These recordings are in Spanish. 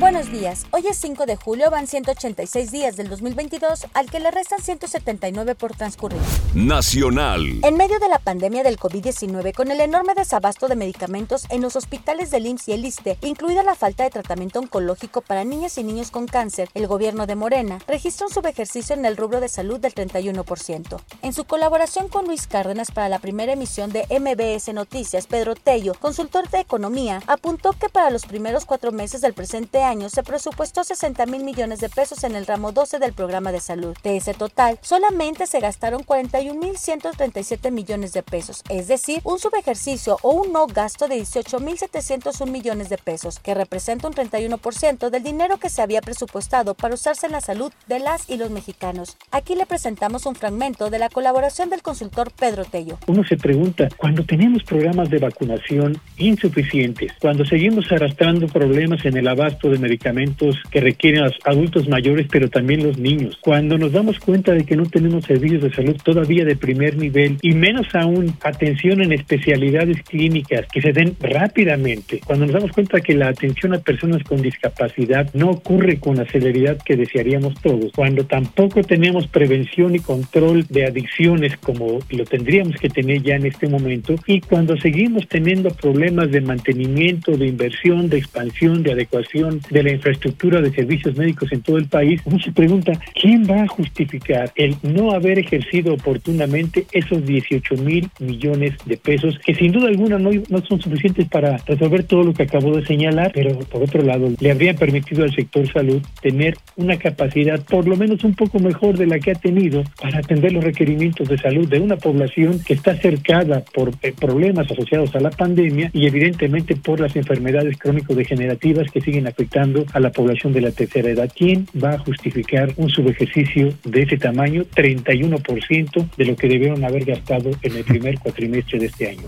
Buenos días. Hoy es 5 de julio, van 186 días del 2022, al que le restan 179 por transcurrir. Nacional. En medio de la pandemia del COVID-19, con el enorme desabasto de medicamentos en los hospitales del IMSS y el ISTE, incluida la falta de tratamiento oncológico para niñas y niños con cáncer, el gobierno de Morena registró un subejercicio en el rubro de salud del 31%. En su colaboración con Luis Cárdenas para la primera emisión de MBS Noticias, Pedro Tello, consultor de economía, apuntó que para los primeros cuatro meses del presente año se presupuestó 60 mil millones de pesos en el ramo 12 del programa de salud. De ese total, solamente se gastaron 41 mil 137 millones de pesos, es decir, un subejercicio o un no gasto de 18 mil 701 millones de pesos, que representa un 31% del dinero que se había presupuestado para usarse en la salud de las y los mexicanos. Aquí le presentamos un fragmento de la colaboración del consultor Pedro Tello. Uno se pregunta, cuando tenemos programas de vacunación insuficientes, cuando seguimos arrastrando problemas en el abasto de medicamentos que requieren los adultos mayores, pero también los niños. Cuando nos damos cuenta de que no tenemos servicios de salud todavía de primer nivel y menos aún atención en especialidades clínicas que se den rápidamente, cuando nos damos cuenta que la atención a personas con discapacidad no ocurre con la celeridad que desearíamos todos, cuando tampoco tenemos prevención y control de adicciones como lo tendríamos que tener ya en este momento y cuando seguimos teniendo problemas de mantenimiento, de inversión, de expansión, de adecuación de la infraestructura de servicios médicos en todo el país, uno se pregunta, ¿quién va a justificar el no haber ejercido oportunamente esos 18 mil millones de pesos que sin duda alguna no, no son suficientes para resolver todo lo que acabo de señalar, pero por otro lado le habrían permitido al sector salud tener una capacidad por lo menos un poco mejor de la que ha tenido para atender los requerimientos de salud de una población que está cercada por eh, problemas asociados a la pandemia y evidentemente por las enfermedades crónico-degenerativas que siguen afectando a la población de la tercera edad. ¿Quién va a justificar un subejercicio de ese tamaño, 31% de lo que debieron haber gastado en el primer cuatrimestre de este año?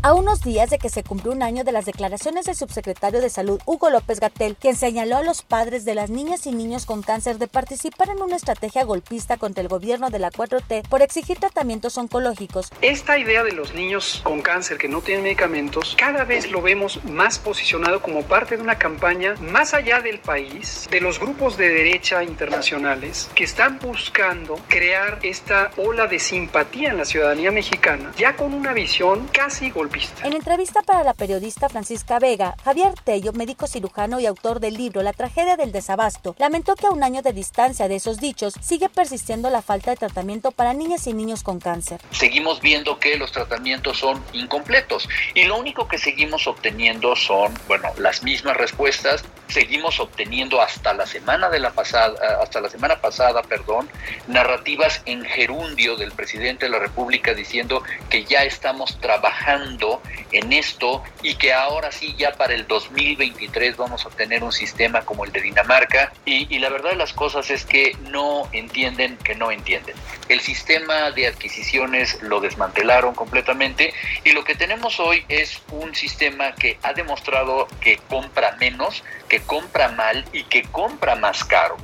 A unos días de que se cumplió un año de las declaraciones del subsecretario de Salud Hugo López Gatel, quien señaló a los padres de las niñas y niños con cáncer de participar en una estrategia golpista contra el gobierno de la 4T por exigir tratamientos oncológicos. Esta idea de los niños con cáncer que no tienen medicamentos, cada vez lo vemos más posicionado como parte de una campaña más allá del país, de los grupos de derecha internacionales que están buscando crear esta ola de simpatía en la ciudadanía mexicana, ya con una visión casi golpista en entrevista para la periodista Francisca Vega, Javier Tello, médico cirujano y autor del libro La tragedia del desabasto, lamentó que a un año de distancia de esos dichos sigue persistiendo la falta de tratamiento para niñas y niños con cáncer. Seguimos viendo que los tratamientos son incompletos y lo único que seguimos obteniendo son, bueno, las mismas respuestas. Seguimos obteniendo hasta la semana de la pasada, hasta la semana pasada, perdón, narrativas en gerundio del presidente de la República diciendo que ya estamos trabajando en esto y que ahora sí ya para el 2023 vamos a tener un sistema como el de Dinamarca y, y la verdad de las cosas es que no entienden que no entienden. El sistema de adquisiciones lo desmantelaron completamente y lo que tenemos hoy es un sistema que ha demostrado que compra menos, que compra mal y que compra más caro.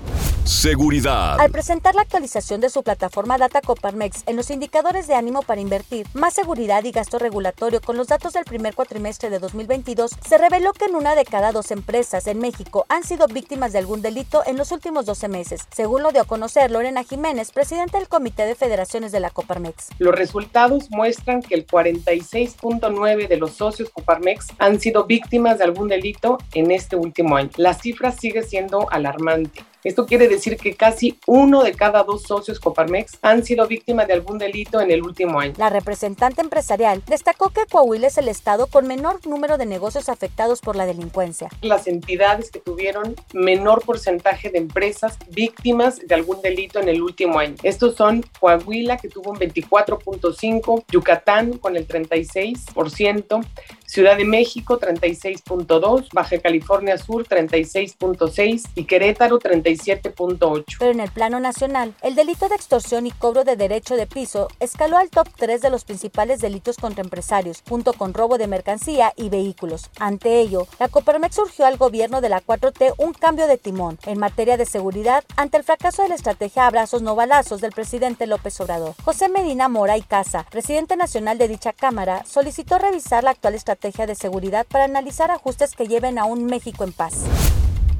Seguridad. Al presentar la actualización de su plataforma Data Coparmex en los indicadores de ánimo para invertir, más seguridad y gasto regulatorio con los datos del primer cuatrimestre de 2022, se reveló que en una de cada dos empresas en México han sido víctimas de algún delito en los últimos 12 meses, según lo dio a conocer Lorena Jiménez, presidenta del Comité de Federaciones de la Coparmex. Los resultados muestran que el 46.9 de los socios Coparmex han sido víctimas de algún delito en este último año. La cifra sigue siendo alarmante. Esto quiere decir que casi uno de cada dos socios Coparmex han sido víctimas de algún delito en el último año. La representante empresarial destacó que Coahuila es el estado con menor número de negocios afectados por la delincuencia. Las entidades que tuvieron menor porcentaje de empresas víctimas de algún delito en el último año. Estos son Coahuila, que tuvo un 24.5%, Yucatán con el 36%, Ciudad de México 36.2, Baja California Sur 36.6 y Querétaro 37.8. Pero en el plano nacional, el delito de extorsión y cobro de derecho de piso escaló al top 3 de los principales delitos contra empresarios, junto con robo de mercancía y vehículos. Ante ello, la Coparmex surgió al gobierno de la 4T un cambio de timón en materia de seguridad ante el fracaso de la estrategia abrazos no balazos del presidente López Obrador. José Medina Mora y Casa, presidente nacional de dicha Cámara, solicitó revisar la actual estrategia de seguridad para analizar ajustes que lleven a un México en paz.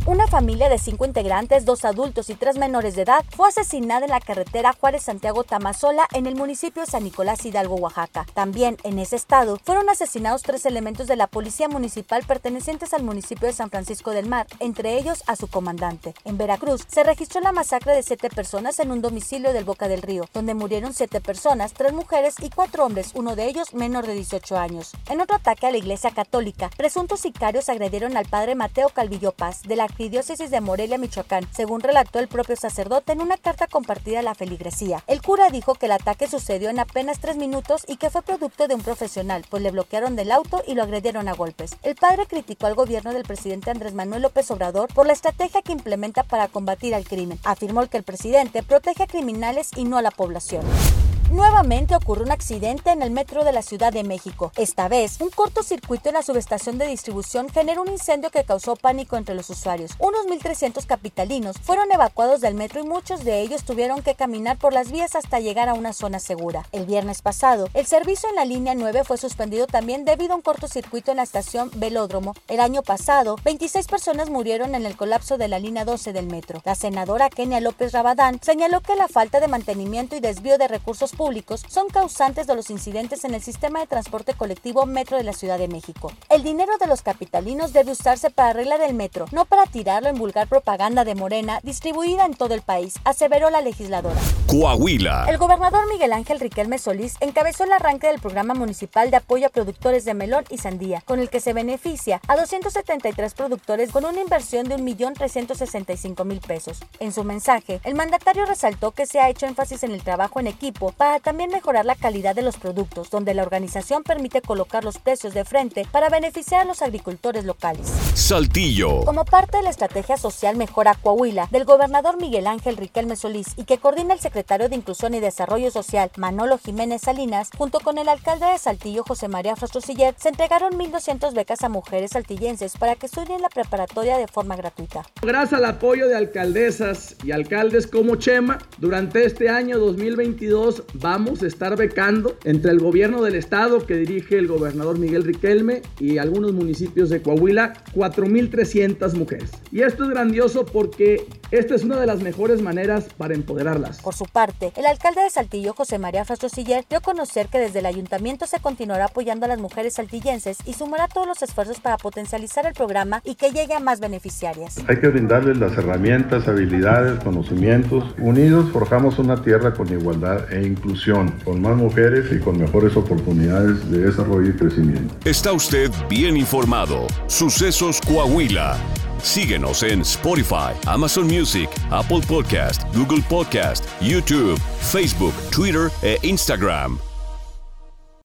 Una familia de cinco integrantes, dos adultos y tres menores de edad, fue asesinada en la carretera Juárez-Santiago Tamazola en el municipio de San Nicolás Hidalgo, Oaxaca. También en ese estado fueron asesinados tres elementos de la policía municipal pertenecientes al municipio de San Francisco del Mar, entre ellos a su comandante. En Veracruz se registró la masacre de siete personas en un domicilio del Boca del Río, donde murieron siete personas, tres mujeres y cuatro hombres, uno de ellos menor de 18 años. En otro ataque a la iglesia católica, presuntos sicarios agredieron al padre Mateo Calvillo Paz de la Arquidiócesis de Morelia, Michoacán, según relató el propio sacerdote en una carta compartida a la feligresía. El cura dijo que el ataque sucedió en apenas tres minutos y que fue producto de un profesional, pues le bloquearon del auto y lo agredieron a golpes. El padre criticó al gobierno del presidente Andrés Manuel López Obrador por la estrategia que implementa para combatir al crimen. Afirmó que el presidente protege a criminales y no a la población. Nuevamente ocurrió un accidente en el metro de la Ciudad de México. Esta vez, un cortocircuito en la subestación de distribución generó un incendio que causó pánico entre los usuarios. Unos 1.300 capitalinos fueron evacuados del metro y muchos de ellos tuvieron que caminar por las vías hasta llegar a una zona segura. El viernes pasado, el servicio en la línea 9 fue suspendido también debido a un cortocircuito en la estación Velódromo. El año pasado, 26 personas murieron en el colapso de la línea 12 del metro. La senadora Kenia López Rabadán señaló que la falta de mantenimiento y desvío de recursos públicos son causantes de los incidentes en el sistema de transporte colectivo Metro de la Ciudad de México. El dinero de los capitalinos debe usarse para arreglar el metro, no para tirarlo en vulgar propaganda de Morena distribuida en todo el país, aseveró la legisladora. Coahuila. El gobernador Miguel Ángel Riquelme Solís encabezó el arranque del programa municipal de apoyo a productores de melón y sandía, con el que se beneficia a 273 productores con una inversión de 1.365.000 pesos. En su mensaje, el mandatario resaltó que se ha hecho énfasis en el trabajo en equipo para también mejorar la calidad de los productos, donde la organización permite colocar los precios de frente para beneficiar a los agricultores locales. Saltillo. Como parte de la estrategia social Mejora Coahuila del gobernador Miguel Ángel Riquelme Solís y que coordina el secretario de Inclusión y Desarrollo Social Manolo Jiménez Salinas, junto con el alcalde de Saltillo José María Frastrosiller, se entregaron 1.200 becas a mujeres saltillenses para que estudien la preparatoria de forma gratuita. Gracias al apoyo de alcaldesas y alcaldes como Chema, durante este año 2022 vamos a estar becando entre el gobierno del estado que dirige el gobernador Miguel Riquelme y algunos municipios de Coahuila 4.300 mujeres. Y esto es grandioso porque esta es una de las mejores maneras para empoderarlas. Por su parte, el alcalde de Saltillo, José María Frastrosiller, dio a conocer que desde el ayuntamiento se continuará apoyando a las mujeres saltillenses y sumará todos los esfuerzos para potencializar el programa y que llegue a más beneficiarias. Hay que brindarles las herramientas, habilidades, conocimientos. Unidos forjamos una tierra con igualdad e con más mujeres y con mejores oportunidades de desarrollo y crecimiento. Está usted bien informado. Sucesos Coahuila. Síguenos en Spotify, Amazon Music, Apple Podcast, Google Podcast, YouTube, Facebook, Twitter e Instagram.